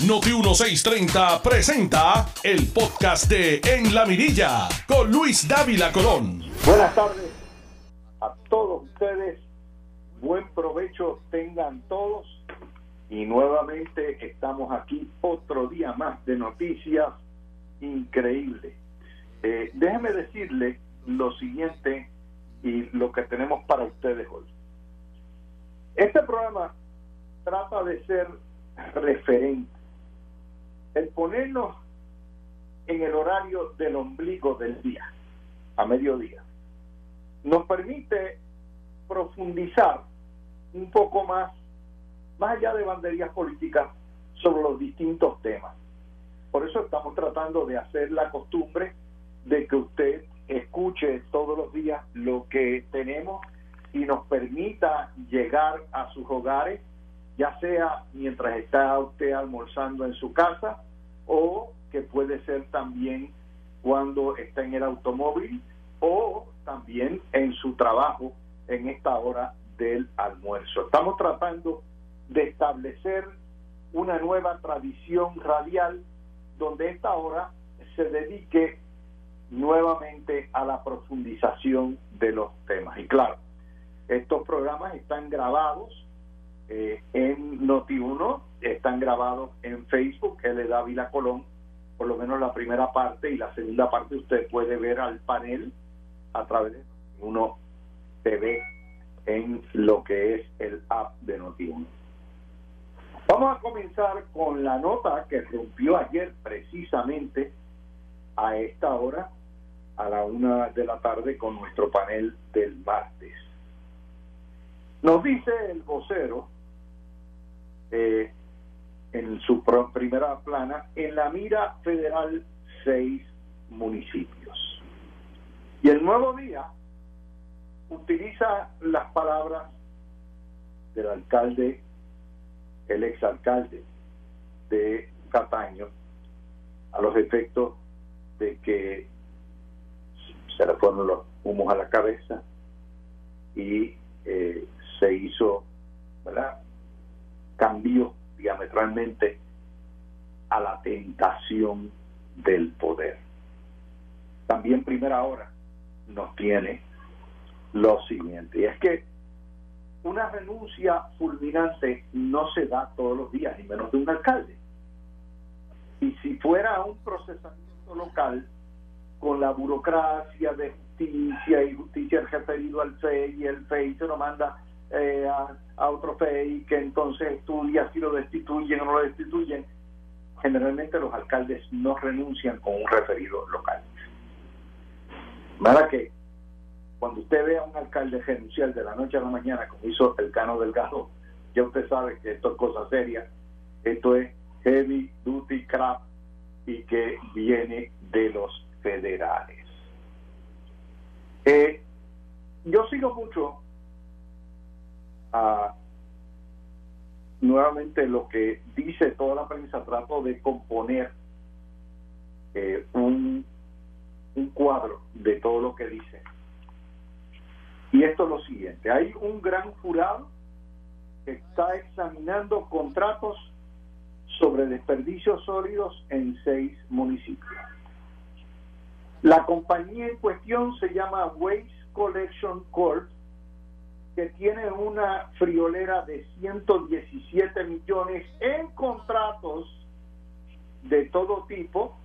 Noti 1630 presenta el podcast de En la Mirilla con Luis Dávila Colón. Buenas tardes a todos ustedes. Buen provecho tengan todos. Y nuevamente estamos aquí otro día más de noticias increíbles. Eh, déjeme decirle lo siguiente y lo que tenemos para ustedes hoy. Este programa trata de ser referente el ponernos en el horario del ombligo del día, a mediodía, nos permite profundizar un poco más, más allá de banderías políticas, sobre los distintos temas. Por eso estamos tratando de hacer la costumbre de que usted escuche todos los días lo que tenemos y nos permita llegar a sus hogares ya sea mientras está usted almorzando en su casa o que puede ser también cuando está en el automóvil o también en su trabajo en esta hora del almuerzo. Estamos tratando de establecer una nueva tradición radial donde esta hora se dedique nuevamente a la profundización de los temas. Y claro, estos programas están grabados eh, en Noti1, están grabados en Facebook, L. Dávila Colón, por lo menos la primera parte y la segunda parte usted puede ver al panel a través de uno TV en lo que es el app de Noti1. Vamos a comenzar con la nota que rompió ayer precisamente a esta hora, a la una de la tarde, con nuestro panel del martes. Nos dice el vocero eh, en su primera plana, en la mira federal seis municipios. Y el nuevo día utiliza las palabras del alcalde, el exalcalde de Cataño, a los efectos de que se le fueron los humos a la cabeza y eh, se hizo, ¿verdad? Cambió diametralmente a la tentación del poder. También primera hora nos tiene lo siguiente, y es que una renuncia fulminante no se da todos los días, ni menos de un alcalde. Y si fuera un procesamiento local, con la burocracia de justicia y justicia referido al FEI y el FEI se lo manda eh, a, otro FEI que entonces estudia si lo destituyen o no lo destituyen. Generalmente los alcaldes no renuncian con un referido local. ¿Verdad que cuando usted ve a un alcalde renunciar de la noche a la mañana, como hizo el Cano Delgado, ya usted sabe que esto es cosa seria, esto es heavy duty crap y que viene de los federales. Eh, yo sigo mucho nuevamente lo que dice toda la prensa, trato de componer eh, un, un cuadro de todo lo que dice. Y esto es lo siguiente, hay un gran jurado que está examinando contratos sobre desperdicios sólidos en seis municipios. La compañía en cuestión se llama Waste Collection Corp que tiene una friolera de 117 millones en contratos de todo tipo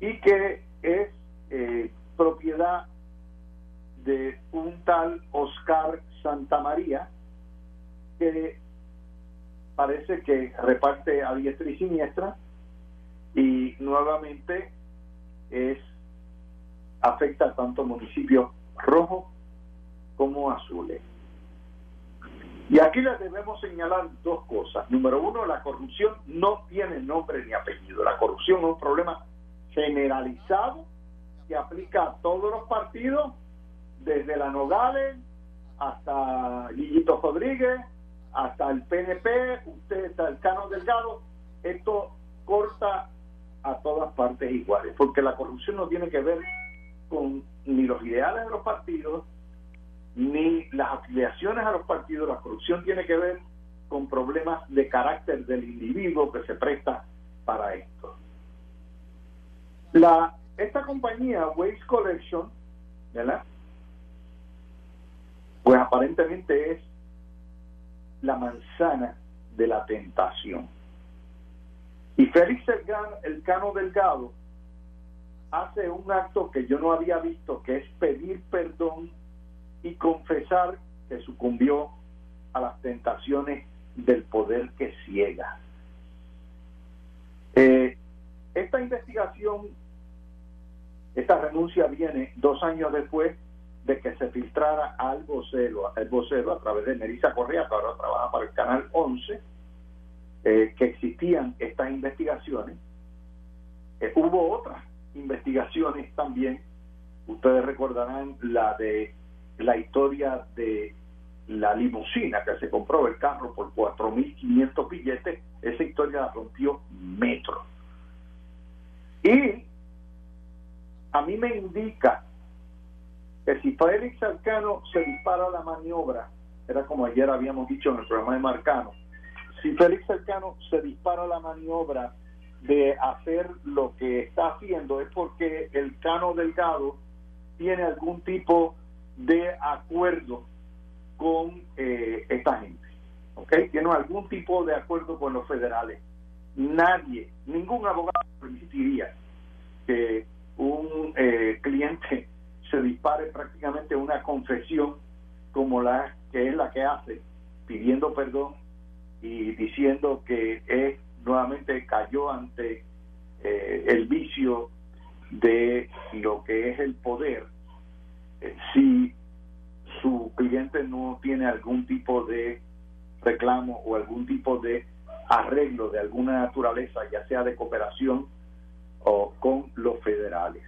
y que es eh, propiedad de un tal Oscar Santamaría que parece que reparte a diestra y siniestra y nuevamente es afecta tanto municipios rojos como azules. Y aquí les debemos señalar dos cosas. Número uno, la corrupción no tiene nombre ni apellido. La corrupción es un problema generalizado que aplica a todos los partidos, desde la Nogales hasta Lillito Rodríguez, hasta el PNP, usted está el Cano Delgado. Esto corta a todas partes iguales, porque la corrupción no tiene que ver con ni los ideales de los partidos, ni las afiliaciones a los partidos, la corrupción tiene que ver con problemas de carácter del individuo que se presta para esto. La, esta compañía, Waste Collection, ¿verdad? Pues aparentemente es la manzana de la tentación. Y Félix el Cano Delgado hace un acto que yo no había visto, que es pedir perdón y confesar que sucumbió a las tentaciones del poder que ciega. Eh, esta investigación, esta renuncia viene dos años después de que se filtrara al vocero, al vocero a través de Nerissa Correa, que ahora trabaja para el Canal 11, eh, que existían estas investigaciones. Eh, hubo otras investigaciones también, ustedes recordarán la de la historia de la limusina que se compró el carro por 4.500 billetes, esa historia la rompió Metro. Y a mí me indica que si Félix Arcano se dispara la maniobra, era como ayer habíamos dicho en el programa de Marcano, si Félix Arcano se dispara la maniobra de hacer lo que está haciendo es porque el Cano Delgado tiene algún tipo de acuerdo con eh, esta gente. ¿Ok? Tiene algún tipo de acuerdo con los federales. Nadie, ningún abogado permitiría que un eh, cliente se dispare prácticamente una confesión como la que es la que hace, pidiendo perdón y diciendo que es nuevamente cayó ante eh, el vicio de lo que es el poder si su cliente no tiene algún tipo de reclamo o algún tipo de arreglo de alguna naturaleza, ya sea de cooperación o con los federales.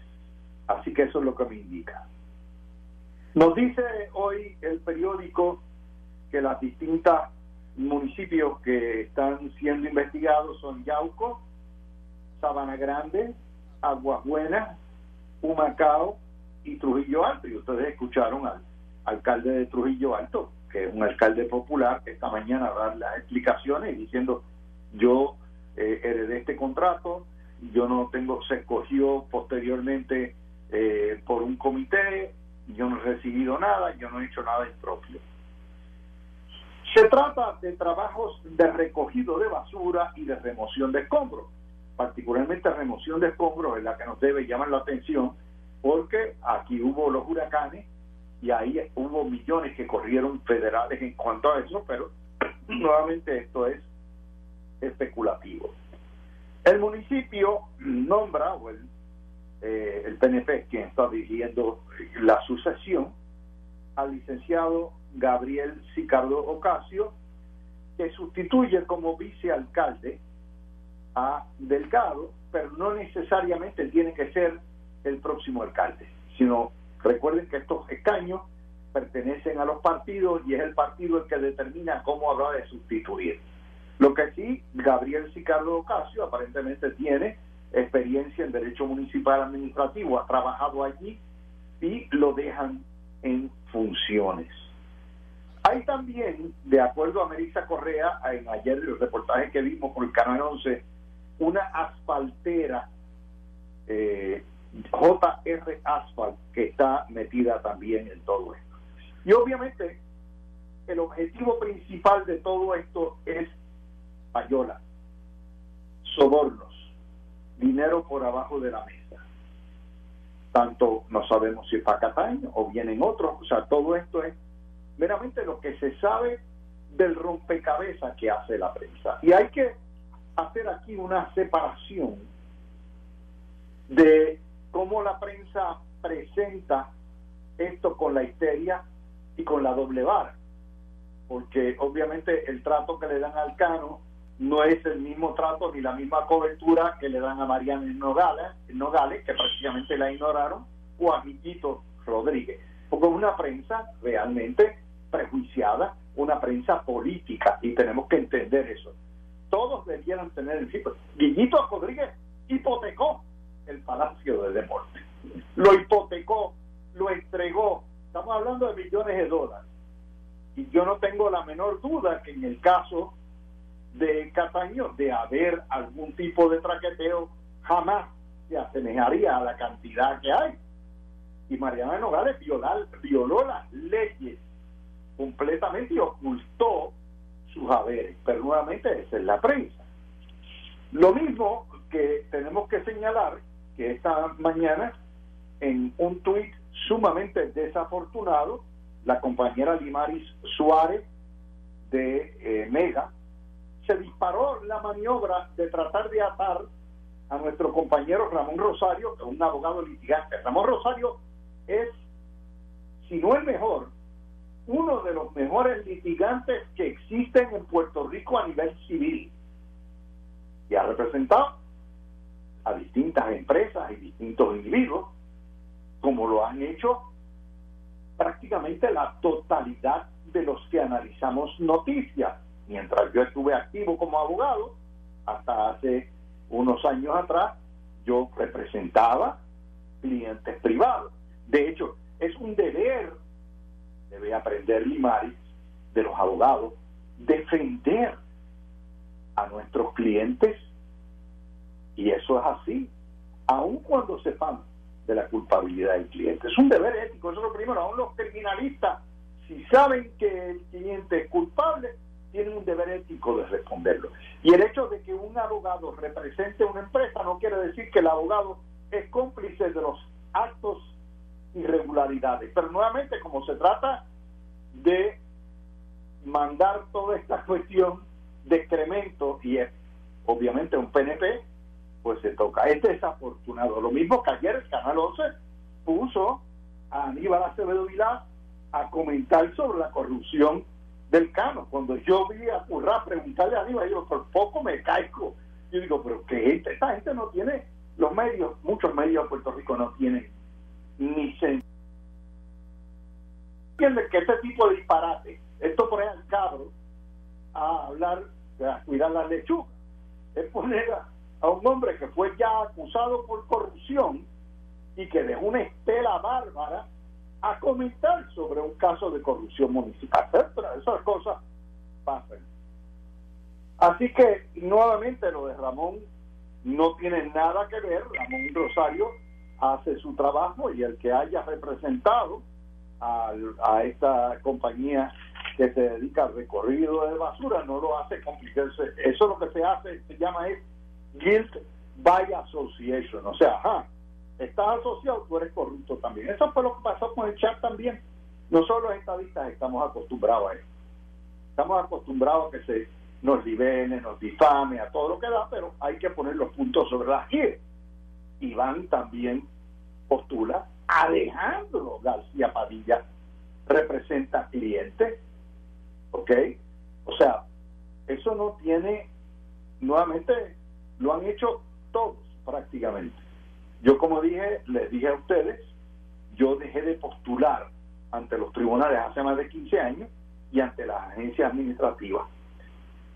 Así que eso es lo que me indica. Nos dice hoy el periódico que las distintas municipios que están siendo investigados son Yauco, Sabana Grande, Aguas Buenas, Humacao y Trujillo Alto. Y ustedes escucharon al alcalde de Trujillo Alto, que es un alcalde popular, esta mañana dar las explicaciones diciendo yo eh, heredé este contrato, yo no tengo, se escogió posteriormente eh, por un comité, yo no he recibido nada, yo no he hecho nada impropio. Se trata de trabajos de recogido de basura y de remoción de escombros, particularmente remoción de escombros es la que nos debe llamar la atención, porque aquí hubo los huracanes y ahí hubo millones que corrieron federales en cuanto a eso, pero nuevamente esto es especulativo. El municipio nombra, o el, eh, el PNP, quien está dirigiendo la sucesión, al licenciado Gabriel Sicardo Ocasio, que sustituye como vicealcalde a Delgado, pero no necesariamente tiene que ser el próximo alcalde, sino Recuerden que estos escaños pertenecen a los partidos y es el partido el que determina cómo habrá de sustituir. Lo que sí, Gabriel Sicardo Ocasio aparentemente tiene experiencia en derecho municipal administrativo, ha trabajado allí y lo dejan en funciones. Hay también, de acuerdo a Melissa Correa, en ayer el reportaje que vimos por el Canal 11, una asfaltera eh, JR Asphalt que está metida también en todo esto. Y obviamente el objetivo principal de todo esto es payola, sobornos, dinero por abajo de la mesa. Tanto no sabemos si es Pacataño o vienen otros, o sea, todo esto es meramente lo que se sabe del rompecabezas que hace la prensa. Y hay que hacer aquí una separación de cómo la prensa presenta esto con la histeria y con la doble vara. Porque obviamente el trato que le dan al Cano no es el mismo trato ni la misma cobertura que le dan a Mariana Nogales, Nogales que prácticamente la ignoraron, o a Miquito Rodríguez. Porque es una prensa realmente prejuiciada, una prensa política, y tenemos que entender eso. Todos debieran tener el tipo. Guillito Rodríguez hipotecó el Palacio de Deportes. Lo hipotecó, lo entregó. Estamos hablando de millones de dólares. Y yo no tengo la menor duda que en el caso de Cataño, de haber algún tipo de traqueteo, jamás se asemejaría a la cantidad que hay. Y Mariana Nogales violar, violó las leyes completamente y ocultó sus haberes. Pero nuevamente esa es la prensa. Lo mismo que tenemos que señalar que esta mañana en un tuit sumamente desafortunado, la compañera Limaris Suárez de eh, Mega se disparó la maniobra de tratar de atar a nuestro compañero Ramón Rosario, que es un abogado litigante. Ramón Rosario es, si no el mejor, uno de los mejores litigantes que existen en Puerto Rico a nivel civil. Y ha representado a distintas empresas y distintos individuos, como lo han hecho prácticamente la totalidad de los que analizamos noticias. Mientras yo estuve activo como abogado, hasta hace unos años atrás, yo representaba clientes privados. De hecho, es un deber, debe aprender Limari, de los abogados, defender a nuestros clientes y eso es así, aun cuando sepamos de la culpabilidad del cliente. Es un deber ético, eso es lo primero. Aún los criminalistas, si saben que el cliente es culpable, tienen un deber ético de responderlo. Y el hecho de que un abogado represente una empresa no quiere decir que el abogado es cómplice de los actos irregularidades. Pero nuevamente, como se trata de mandar toda esta cuestión de excremento y es obviamente un PNP, pues se toca. Es desafortunado. Lo mismo que ayer el Canal 11 puso a Aníbal Acevedo Vilá a comentar sobre la corrupción del Cano. Cuando yo vi a Curra preguntarle a Aníbal, yo por poco me caigo. Yo digo, pero que gente, esta gente no tiene los medios, muchos medios de Puerto Rico no tienen ni sentido. que este tipo de disparate, esto pone al cabro a hablar, a cuidar la lechuga, es poner a, a un hombre que fue ya acusado por corrupción y que dejó una estela bárbara a comentar sobre un caso de corrupción municipal. Esas cosas pasan. Así que nuevamente lo de Ramón no tiene nada que ver. Ramón Rosario hace su trabajo y el que haya representado a, esta compañía que se dedica al recorrido de basura no lo hace complicarse. Eso lo que se hace, se llama es guilt by association, o sea, ajá, estás asociado, tú eres corrupto también. Eso fue lo que pasó con el chat también. Nosotros los estadistas estamos acostumbrados a eso. Estamos acostumbrados a que se nos libene, nos difame, a todo lo que da, pero hay que poner los puntos sobre las y Iván también postula Alejandro García Padilla representa clientes, ¿ok? O sea, eso no tiene, nuevamente, lo han hecho todos prácticamente. Yo como dije, les dije a ustedes, yo dejé de postular ante los tribunales hace más de 15 años y ante las agencias administrativas,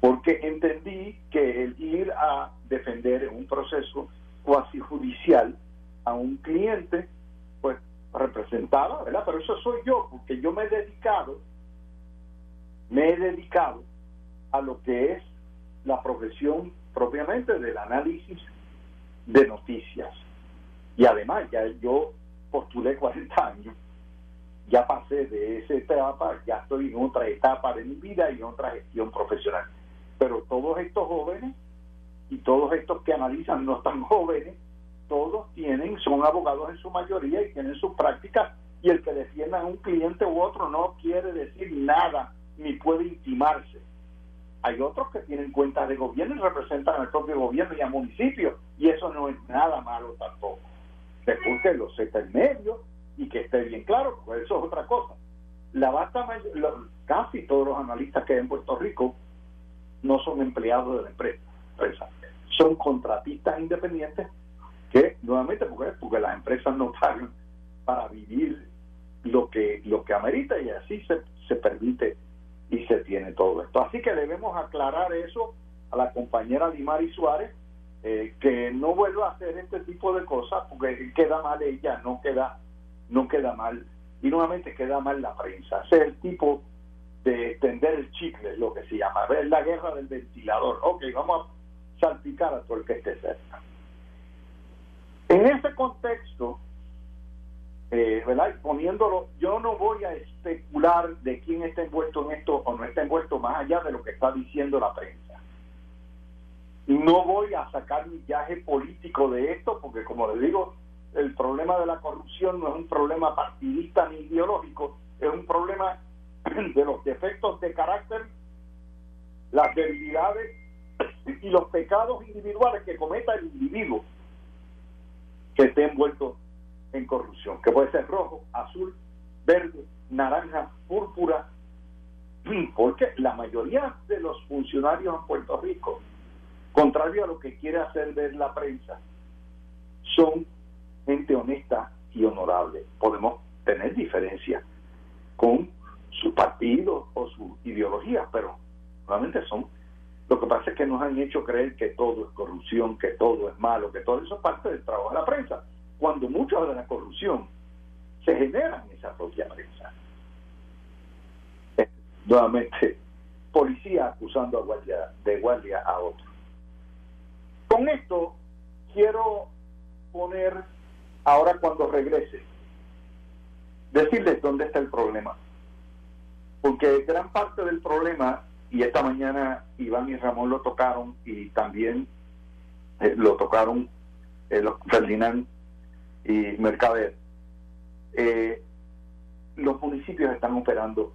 porque entendí que el ir a defender en un proceso cuasi judicial a un cliente, pues representaba, ¿verdad? Pero eso soy yo, porque yo me he dedicado, me he dedicado a lo que es la profesión propiamente del análisis de noticias. Y además, ya yo postulé 40 años, ya pasé de esa etapa, ya estoy en otra etapa de mi vida y en otra gestión profesional. Pero todos estos jóvenes y todos estos que analizan no tan jóvenes, todos tienen, son abogados en su mayoría y tienen sus prácticas y el que defienda a un cliente u otro no quiere decir nada ni puede intimarse hay otros que tienen cuentas de gobierno y representan al propio gobierno y al municipio, y eso no es nada malo tampoco. Después que lo sepa en medio y que esté bien claro, pues eso es otra cosa. La vasta casi todos los analistas que hay en Puerto Rico no son empleados de la empresa, son contratistas independientes que nuevamente porque, porque las empresas no pagan para vivir lo que lo que amerita y así se, se permite y se tiene todo esto. Así que debemos aclarar eso a la compañera Dimari Suárez, eh, que no vuelva a hacer este tipo de cosas porque queda mal ella, no queda, no queda mal, y nuevamente queda mal la prensa. Ese es el tipo de extender el chicle, lo que se llama, es la guerra del ventilador. Ok, vamos a salpicar a todo el que esté cerca. En ese contexto, eh, ¿verdad? Poniéndolo, yo no voy a especular de quién está envuelto en esto o no está envuelto más allá de lo que está diciendo la prensa. No voy a sacar mi viaje político de esto porque, como les digo, el problema de la corrupción no es un problema partidista ni ideológico, es un problema de los defectos de carácter, las debilidades y los pecados individuales que cometa el individuo que esté envuelto en corrupción, que puede ser rojo, azul, verde, naranja, púrpura, porque la mayoría de los funcionarios en Puerto Rico, contrario a lo que quiere hacer ver la prensa, son gente honesta y honorable. Podemos tener diferencias con su partido o su ideología, pero realmente son. Lo que pasa es que nos han hecho creer que todo es corrupción, que todo es malo, que todo eso es parte del trabajo de la prensa, cuando mucha de la corrupción se genera en esa propia prensa. nuevamente, policía acusando a guardia, de guardia a otro. Con esto quiero poner, ahora cuando regrese, decirles dónde está el problema porque gran parte del problema, y esta mañana Iván y Ramón lo tocaron, y también eh, lo tocaron eh, los Ferdinand y Mercader, eh, los municipios están operando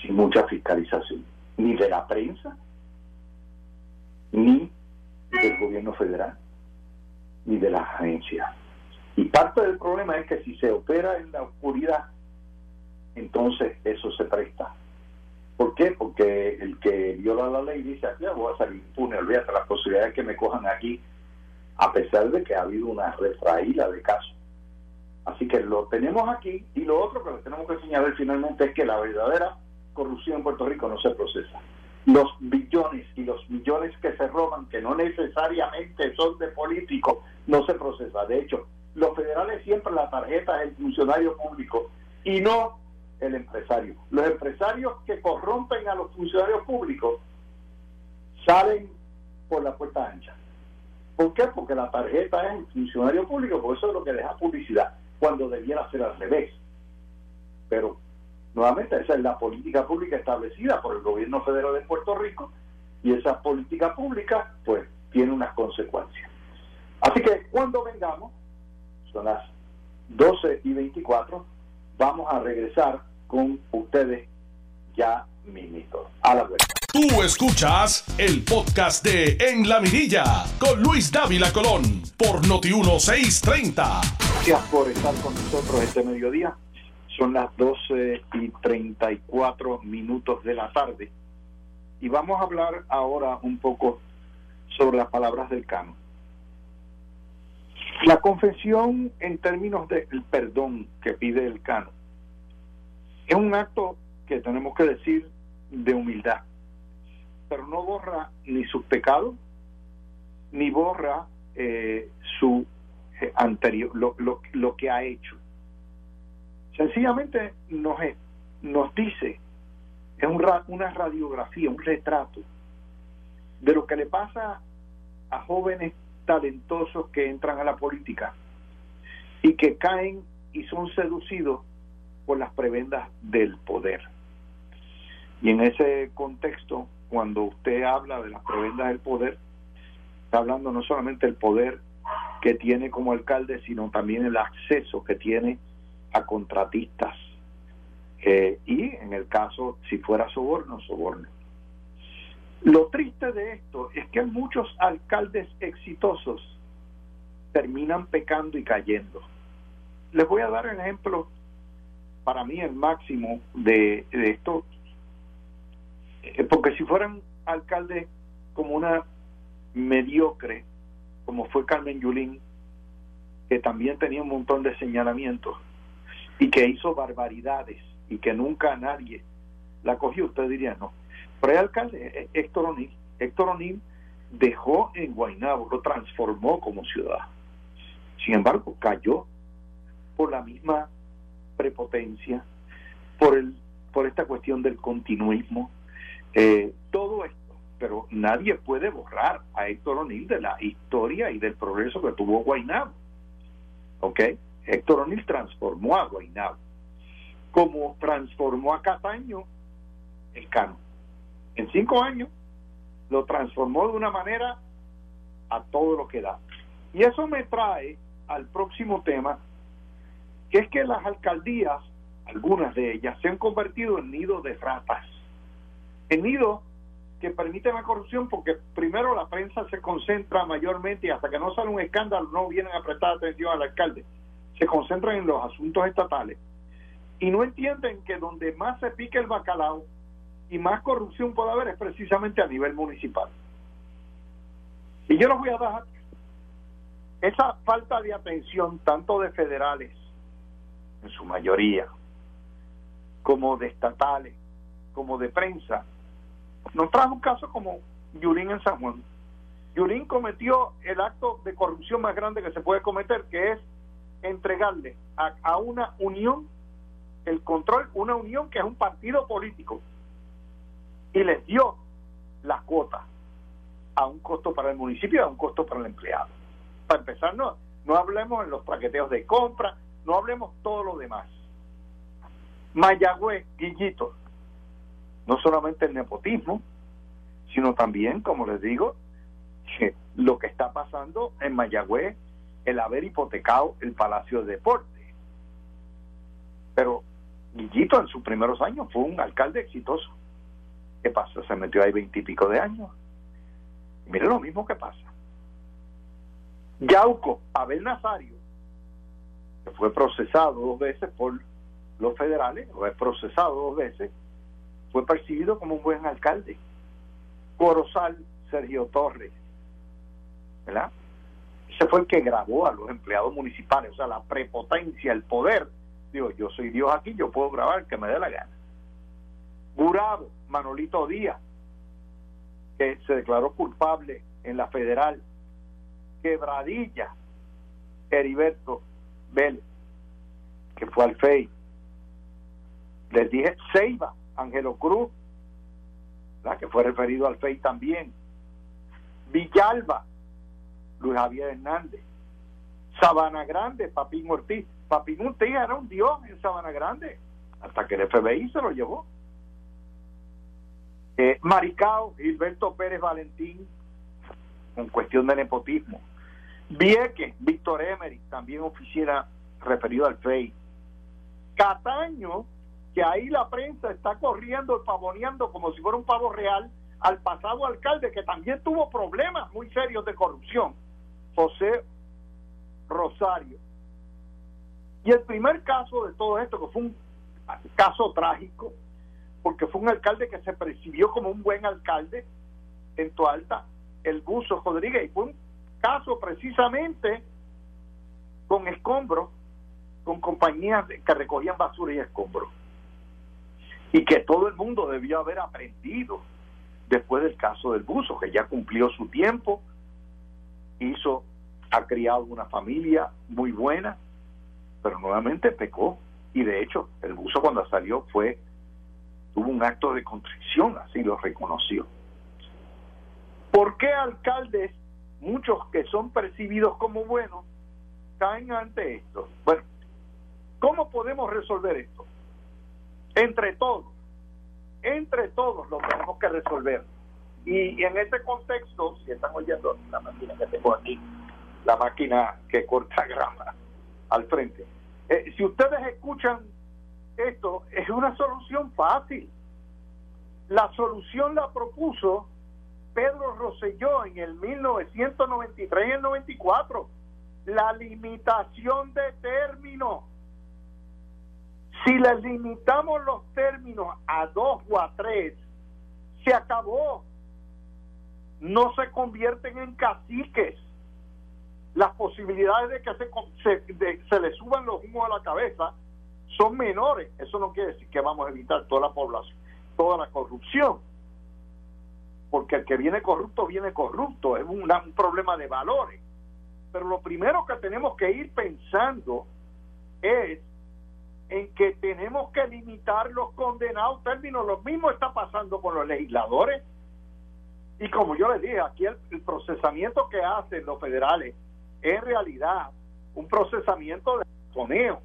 sin mucha fiscalización, ni de la prensa, ni del gobierno federal, ni de las agencias. Y parte del problema es que si se opera en la oscuridad, entonces eso se presta. ¿Por qué? Porque el que viola la ley dice, aquí voy a salir impune, olvídate las posibilidades que me cojan aquí, a pesar de que ha habido una refraíla de casos. Así que lo tenemos aquí y lo otro que tenemos que señalar finalmente es que la verdadera corrupción en Puerto Rico no se procesa. Los billones y los millones que se roban, que no necesariamente son de políticos, no se procesa. De hecho, los federales siempre la tarjeta es el funcionario público y no el empresario. Los empresarios que corrompen a los funcionarios públicos salen por la puerta ancha. ¿Por qué? Porque la tarjeta es funcionario público, por eso es lo que deja publicidad, cuando debiera ser al revés. Pero, nuevamente, esa es la política pública establecida por el gobierno federal de Puerto Rico y esa política pública, pues, tiene unas consecuencias. Así que cuando vengamos, son las 12 y 24, vamos a regresar con ustedes ya mismito. A la vuelta. Tú escuchas el podcast de En la Mirilla con Luis Dávila Colón por Noti1630. Gracias por estar con nosotros este mediodía. Son las 12 y 34 minutos de la tarde. Y vamos a hablar ahora un poco sobre las palabras del canon. La confesión en términos del perdón que pide el canon es un acto que tenemos que decir de humildad, pero no borra ni sus pecados, ni borra eh, su eh, anterior, lo, lo, que ha hecho. Sencillamente nos, nos dice, es un, una radiografía, un retrato de lo que le pasa a jóvenes talentosos que entran a la política y que caen y son seducidos por las prebendas del poder. Y en ese contexto, cuando usted habla de las prebendas del poder, está hablando no solamente del poder que tiene como alcalde, sino también el acceso que tiene a contratistas. Eh, y en el caso, si fuera soborno, soborno. Lo triste de esto es que muchos alcaldes exitosos terminan pecando y cayendo. Les voy a dar un ejemplo para mí el máximo de, esto, eh, porque si fueran alcaldes como una mediocre, como fue Carmen Yulín, que también tenía un montón de señalamientos y que hizo barbaridades y que nunca nadie la cogió, usted diría no. Pero el alcalde, eh, Héctor O'Neill, Héctor O'Neill dejó en Guaynabo, lo transformó como ciudad. Sin embargo, cayó por la misma prepotencia, por el por esta cuestión del continuismo, eh, todo esto, pero nadie puede borrar a Héctor O'Neill de la historia y del progreso que tuvo Guaynabo. ¿Ok? Héctor O'Neill transformó a Guaynabo, como transformó a Cataño el Cano. En cinco años lo transformó de una manera a todo lo que da. Y eso me trae al próximo tema, que es que las alcaldías, algunas de ellas, se han convertido en nidos de ratas. En nidos que permiten la corrupción porque primero la prensa se concentra mayormente y hasta que no sale un escándalo no vienen a prestar atención al alcalde. Se concentran en los asuntos estatales y no entienden que donde más se pique el bacalao y más corrupción puede haber es precisamente a nivel municipal. Y yo les voy a dar esa falta de atención tanto de federales, en su mayoría, como de estatales, como de prensa, nos trajo un caso como Yurín en San Juan. Yurín cometió el acto de corrupción más grande que se puede cometer, que es entregarle a, una unión el control, una unión que es un partido político, y les dio las cuotas a un costo para el municipio y a un costo para el empleado. Para empezar, no, no hablemos en los paqueteos de compra, no hablemos todo lo demás. Mayagüez, Guillito, no solamente el nepotismo, sino también, como les digo, que lo que está pasando en Mayagüez, el haber hipotecado el Palacio de Deporte. Pero Guillito en sus primeros años fue un alcalde exitoso. ¿Qué pasa? Se metió ahí veintipico de años. Mire lo mismo que pasa. Yauco, Abel Nazario, que fue procesado dos veces por los federales, es procesado dos veces, fue percibido como un buen alcalde. Corozal, Sergio Torres, ¿verdad? Ese fue el que grabó a los empleados municipales, o sea, la prepotencia, el poder. Digo, yo soy Dios aquí, yo puedo grabar que me dé la gana. Burado, Manolito Díaz, que se declaró culpable en la federal. Quebradilla, Heriberto Vélez, que fue al FEI. Les dije Ceiba, Ángelo Cruz, que fue referido al FEI también. Villalba, Luis Javier Hernández. Sabana Grande, Papín Ortiz. Papín Ortiz era un dios en Sabana Grande, hasta que el FBI se lo llevó. Eh, Maricao, Gilberto Pérez Valentín, con cuestión de nepotismo. Vieque, Víctor Emery, también oficial referido al FEI. Cataño, que ahí la prensa está corriendo, pavoneando como si fuera un pavo real al pasado alcalde que también tuvo problemas muy serios de corrupción, José Rosario. Y el primer caso de todo esto, que fue un caso trágico, porque fue un alcalde que se percibió como un buen alcalde en Alta, el Buzo Rodríguez, y fue un caso precisamente con escombros, con compañías que recogían basura y escombros. Y que todo el mundo debió haber aprendido después del caso del Buzo, que ya cumplió su tiempo, hizo, ha criado una familia muy buena, pero nuevamente pecó. Y de hecho, el Buzo cuando salió fue tuvo un acto de contrición, así lo reconoció. ¿Por qué alcaldes, muchos que son percibidos como buenos, caen ante esto? Bueno, ¿cómo podemos resolver esto? Entre todos, entre todos lo tenemos que resolver. Y, en este contexto, si están oyendo la máquina que tengo aquí, la máquina que corta grama al frente, eh, si ustedes escuchan esto es una solución fácil. La solución la propuso Pedro Rosselló en el 1993 y el 94. La limitación de términos. Si le limitamos los términos a dos o a tres, se acabó. No se convierten en caciques. Las posibilidades de que se, se le suban los humos a la cabeza son menores. Eso no quiere decir que vamos a evitar toda la población, toda la corrupción. Porque el que viene corrupto viene corrupto, es un problema de valores. Pero lo primero que tenemos que ir pensando es en que tenemos que limitar los condenados términos. Lo mismo está pasando con los legisladores. Y como yo les dije, aquí el, procesamiento que hacen los federales es en realidad un procesamiento de soneo.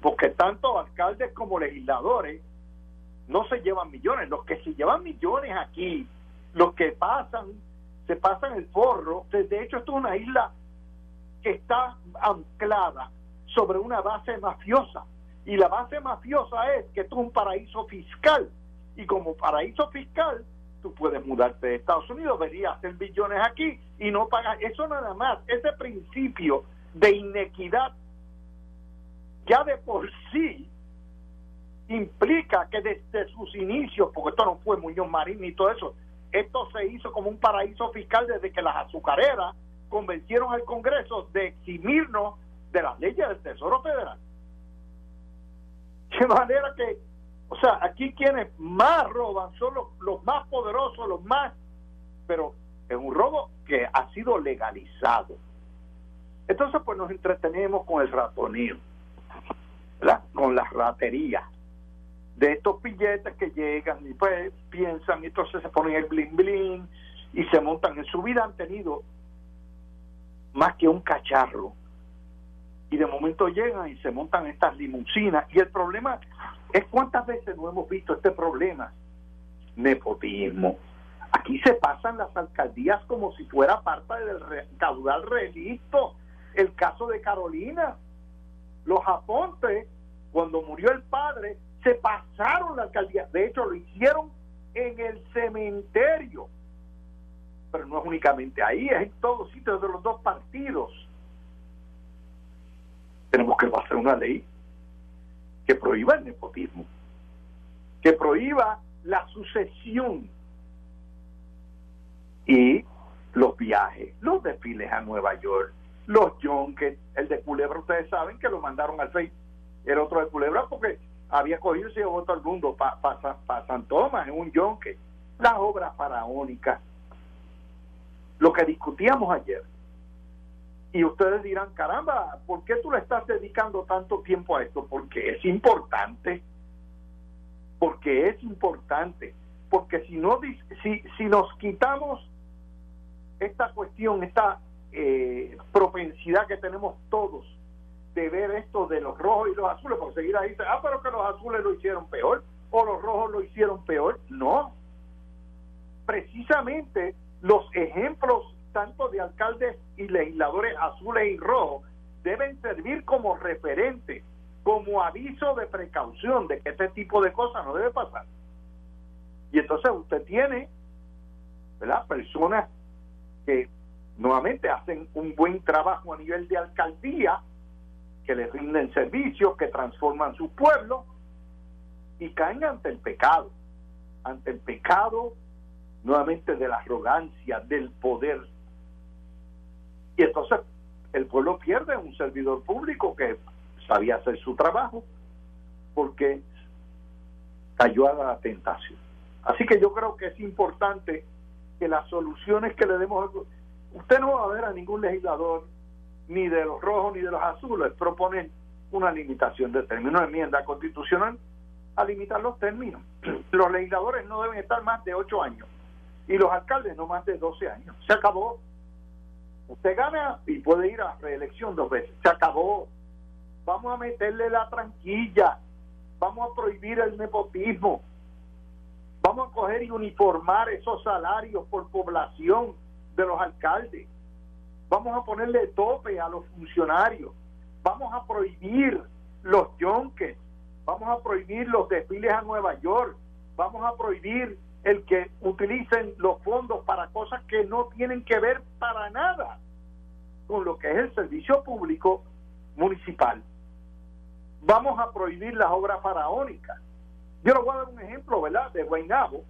Porque tanto alcaldes como legisladores no se llevan millones. Los que se llevan millones aquí, los que pasan, se pasan el forro. De hecho, esto es una isla que está anclada sobre una base mafiosa. Y la base mafiosa es que esto es un paraíso fiscal. Y como paraíso fiscal, tú puedes mudarte de Estados Unidos, verías hacer billones aquí y no pagas. Eso nada más, ese principio de inequidad ya de por sí implica que desde sus inicios, porque esto no fue Muñoz Marín ni todo eso, esto se hizo como un paraíso fiscal desde que las azucareras convencieron al Congreso de eximirnos de las leyes del Tesoro Federal. De manera que, o sea, aquí quienes más roban son los, más poderosos, los más, pero es un robo que ha sido legalizado. Entonces, pues nos entretenemos con el ratoneo, ¿verdad? con las raterías de estos billetes que llegan y pues piensan, y entonces se ponen el bling bling y se montan. En su vida han tenido más que un cacharro y de momento llegan y se montan estas limusinas. Y el problema es cuántas veces no hemos visto este problema. Nepotismo. Aquí se pasan las alcaldías como si fuera parte del caudal relisto. El caso de Carolina. Los Apontes, cuando murió el padre, se pasaron la alcaldía. De hecho, lo hicieron en el cementerio. Pero no es únicamente ahí, es en todos sitios de los dos partidos tenemos que hacer una ley que prohíba el nepotismo, que prohíba la sucesión y los viajes, los desfiles a Nueva York, los junkets, el de Culebra, ustedes saben que lo mandaron al FEI, era otro de Culebra porque había cogido y se llevó todo el mundo para pa, San Tomás en un junket, las obras faraónicas, lo que discutíamos ayer, y ustedes dirán, caramba, ¿por qué tú le estás dedicando tanto tiempo a esto? Porque es importante. Porque es importante. Porque si, no, si, si nos quitamos esta cuestión, esta eh, propensidad que tenemos todos de ver esto de los rojos y los azules, por seguir ahí, ah, pero que los azules lo hicieron peor, o los rojos lo hicieron peor. No. Precisamente los ejemplos tanto de alcaldes y legisladores azules y rojos deben servir como referente, como aviso de precaución de que este tipo de cosas no debe pasar. Y entonces usted tiene, ¿verdad? Personas que nuevamente hacen un buen trabajo a nivel de alcaldía, que les rinden servicios, que transforman su pueblo y caen ante el pecado, ante el pecado nuevamente de la arrogancia, del poder y entonces el pueblo pierde un servidor público que sabía hacer su trabajo porque cayó a la tentación. Así que yo creo que es importante que las soluciones que le demos, usted no va a ver a ningún legislador, ni de los rojos ni de los azules, proponer una limitación de términos, de enmienda constitucional a limitar los términos. Los legisladores no deben estar más de ocho años y los alcaldes no más de 12 años. Se acabó Usted gana y puede ir a reelección dos veces. Se acabó. Vamos a meterle la tranquilla. Vamos a prohibir el nepotismo. Vamos a coger y uniformar esos salarios por población de los alcaldes. Vamos a ponerle tope a los funcionarios. Vamos a prohibir los yonques. Vamos a prohibir los desfiles a Nueva York. Vamos a prohibir el que utilicen los fondos para cosas que no tienen que ver para nada con lo que es el servicio público municipal. Vamos a prohibir las obras faraónicas. Yo les voy a dar un ejemplo, ¿verdad?, de Guaynabo.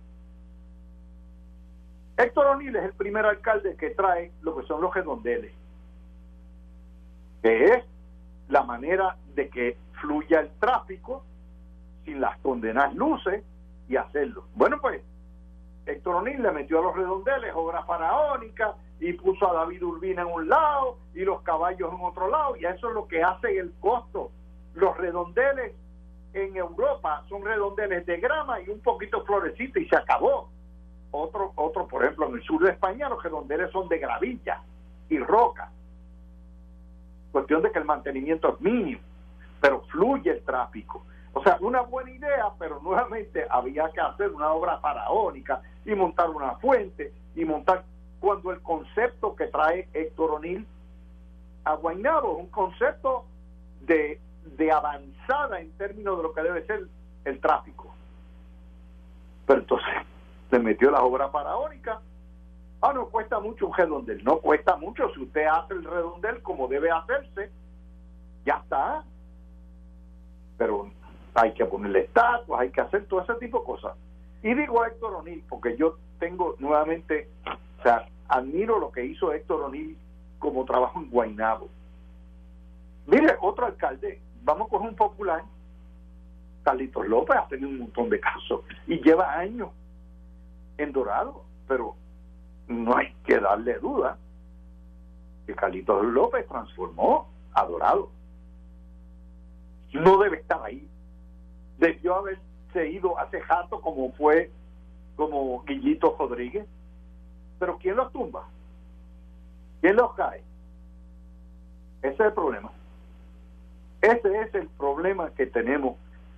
Héctor O'Neill es el primer alcalde que trae lo que son los redondeles, que es la manera de que fluya el tráfico sin las condenas luces y hacerlo. Bueno, pues Héctor O'Neill le metió a los redondeles obra faraónica y puso a David Urbina en un lado y los caballos en otro lado y eso es lo que hace el costo los redondeles en Europa son redondeles de grama y un poquito florecito y se acabó. Otro, otro, por ejemplo, en el sur de España los redondeles son de gravilla y roca. Cuestión de que el mantenimiento es mínimo, pero fluye el tráfico. O sea, una buena idea, pero nuevamente había que hacer una obra faraónica y montar una fuente y montar cuando el concepto que trae Héctor O'Neill a Guaynabo es un concepto de, de avanzada en términos de lo que debe ser el tráfico. Pero entonces se metió la obra faraónica. Ah, no cuesta mucho un redondel. No cuesta mucho si usted hace el redondel como debe hacerse. Ya está. Pero hay que ponerle estatuas, hay que hacer todo ese tipo de cosas. Y digo a Héctor O'Neill, porque yo tengo nuevamente, o sea, admiro lo que hizo Héctor O'Neill como trabajo en Guainabo. Mire, otro alcalde, vamos a coger un popular, Carlitos López ha tenido un montón de casos y lleva años en Dorado, pero no hay que darle duda que Carlitos López transformó a Dorado. No debe estar ahí debió haberse ido hace rato como fue como Guillito Rodríguez. Pero ¿quién los tumba? ¿Quién los cae? Ese es el problema. Ese es el problema que tenemos,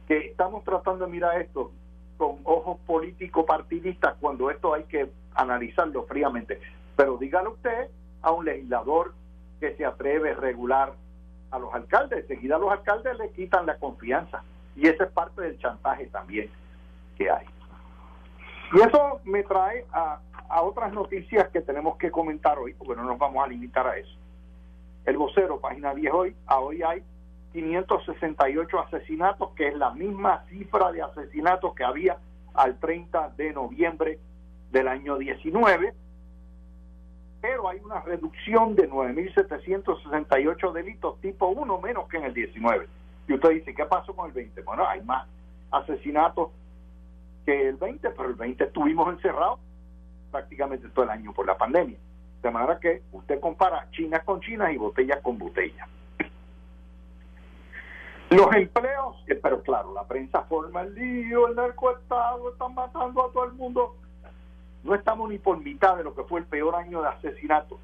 que estamos tratando de mirar esto con ojos político-partidistas cuando esto hay que analizarlo fríamente. Pero dígale usted a un legislador que se atreve a regular a los alcaldes. Seguida a los alcaldes le quitan la confianza. Y esa es parte del chantaje también que hay. Y eso me trae a, a otras noticias que tenemos que comentar hoy, porque no nos vamos a limitar a eso. El vocero, página 10 hoy, a hoy hay 568 asesinatos, que es la misma cifra de asesinatos que había al 30 de noviembre del año 19, pero hay una reducción de 9.768 delitos tipo 1 menos que en el 19. Y usted dice, ¿qué pasó con el 20? Bueno, hay más asesinatos que el 20, pero el 20 estuvimos encerrados prácticamente todo el año por la pandemia. De manera que usted compara chinas con chinas y botellas con botellas. Los empleos, eh, pero claro, la prensa forma el lío, el narcoestado, están matando a todo el mundo. No estamos ni por mitad de lo que fue el peor año de asesinato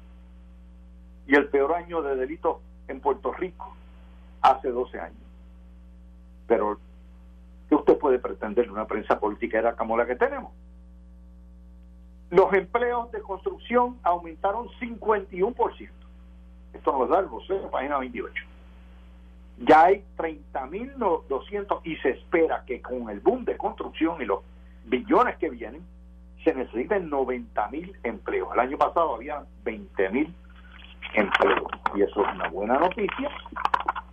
y el peor año de delitos en Puerto Rico hace 12 años. Pero, ¿qué usted puede pretender de una prensa política era como la que tenemos? Los empleos de construcción aumentaron 51%. Esto nos da el vocero, página 28. Ya hay 30.200 y se espera que con el boom de construcción y los billones que vienen, se necesiten 90.000 empleos. El año pasado había 20.000 empleos y eso es una buena noticia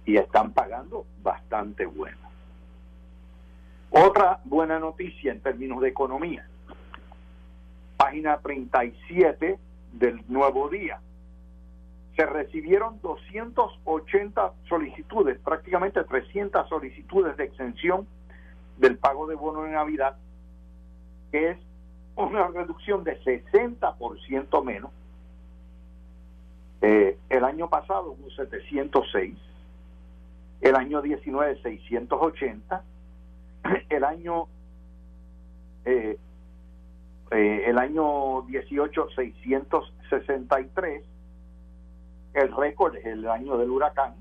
y están pagando bastante bueno. Otra buena noticia en términos de economía. Página 37 del Nuevo Día. Se recibieron 280 solicitudes, prácticamente 300 solicitudes de exención del pago de bono de Navidad, que es una reducción de 60% menos. Eh, el año pasado hubo 706, el año 19 680 el año eh, eh, el año 18 663 el récord es el año del huracán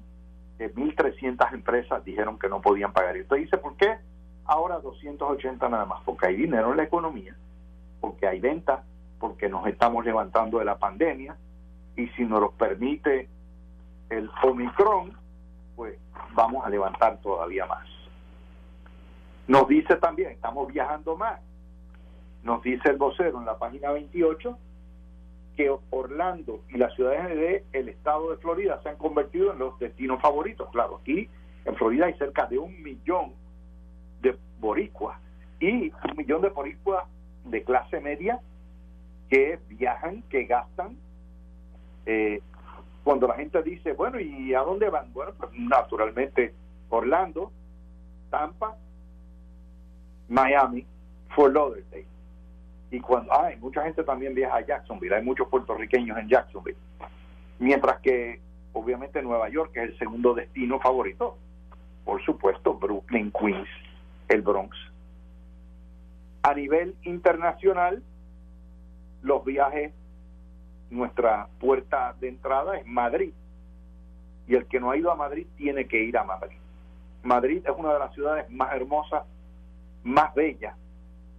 de 1.300 empresas dijeron que no podían pagar. Y usted dice, ¿por qué ahora 280 nada más? Porque hay dinero en la economía, porque hay ventas, porque nos estamos levantando de la pandemia y si nos lo permite el Omicron, pues vamos a levantar todavía más. Nos dice también, estamos viajando más. Nos dice el vocero en la página 28 que Orlando y las ciudades del estado de Florida se han convertido en los destinos favoritos. Claro, aquí en Florida hay cerca de un millón de boricuas y un millón de boricuas de clase media que viajan, que gastan. Eh, cuando la gente dice, bueno, ¿y a dónde van? Bueno, pues naturalmente Orlando, Tampa, Miami, Fort Lauderdale. Y cuando hay mucha gente también viaja a Jacksonville, hay muchos puertorriqueños en Jacksonville. Mientras que obviamente Nueva York es el segundo destino favorito por supuesto, Brooklyn, Queens, el Bronx. A nivel internacional, los viajes, nuestra puerta de entrada es Madrid. Y el que no ha ido a Madrid tiene que ir a Madrid. Madrid es una de las ciudades más hermosas, más bellas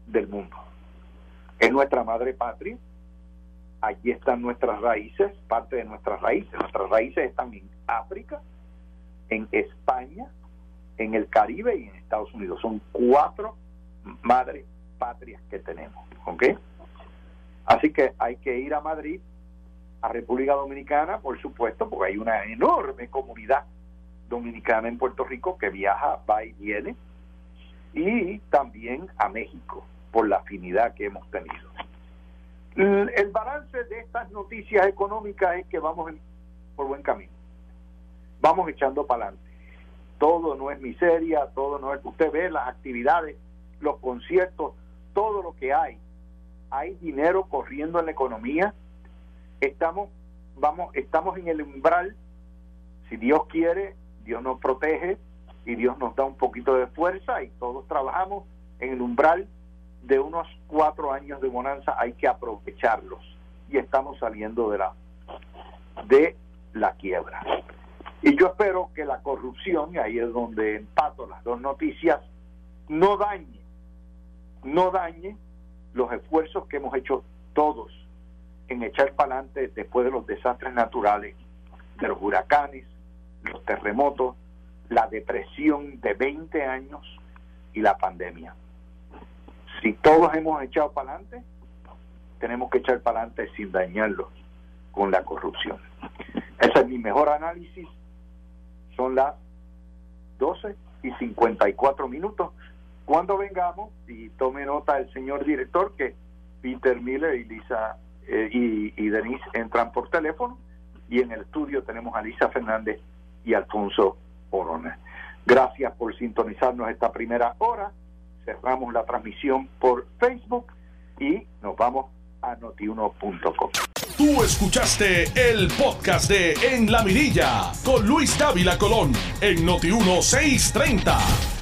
del mundo. Es nuestra madre patria. Allí están nuestras raíces, parte de nuestras raíces. Nuestras raíces están en África, en España, en el Caribe y en Estados Unidos. Son cuatro madres patrias que tenemos. ¿Ok? Así que hay que ir a Madrid, a República Dominicana, por supuesto, porque hay una enorme comunidad dominicana en Puerto Rico que viaja, va y viene, y también a México, por la afinidad que hemos tenido. El balance de estas noticias económicas es que vamos por buen camino. Vamos echando para adelante. Todo no es miseria, todo no es... Usted ve las actividades, los conciertos, todo lo que hay. Hay dinero corriendo en la economía. Estamos, vamos, estamos en el umbral. Si Dios quiere, Dios nos protege y Dios nos da un poquito de fuerza y todos trabajamos en el umbral de unos cuatro años de bonanza. Hay que aprovecharlos y estamos saliendo de la de la quiebra. Y yo espero que la corrupción, y ahí es donde empato las dos noticias, no dañe no dañe los esfuerzos que hemos hecho todos en echar para adelante después de los desastres naturales, de los huracanes, los terremotos, la depresión de 20 años y la pandemia. Si todos hemos echado para adelante, tenemos que echar para adelante sin dañarlos con la corrupción. Ese es mi mejor análisis. Son las 12 y 54 minutos. Cuando vengamos, y tome nota el señor director que Peter Miller y Lisa eh, y, Denise entran por teléfono y en el estudio tenemos a Lisa Fernández y Alfonso Gracias por sintonizarnos esta primera hora. Cerramos la transmisión por Facebook y nos vamos a notiuno.com. Tú escuchaste el podcast de En la Mirilla con Luis Dávila Colón en Noti 1630.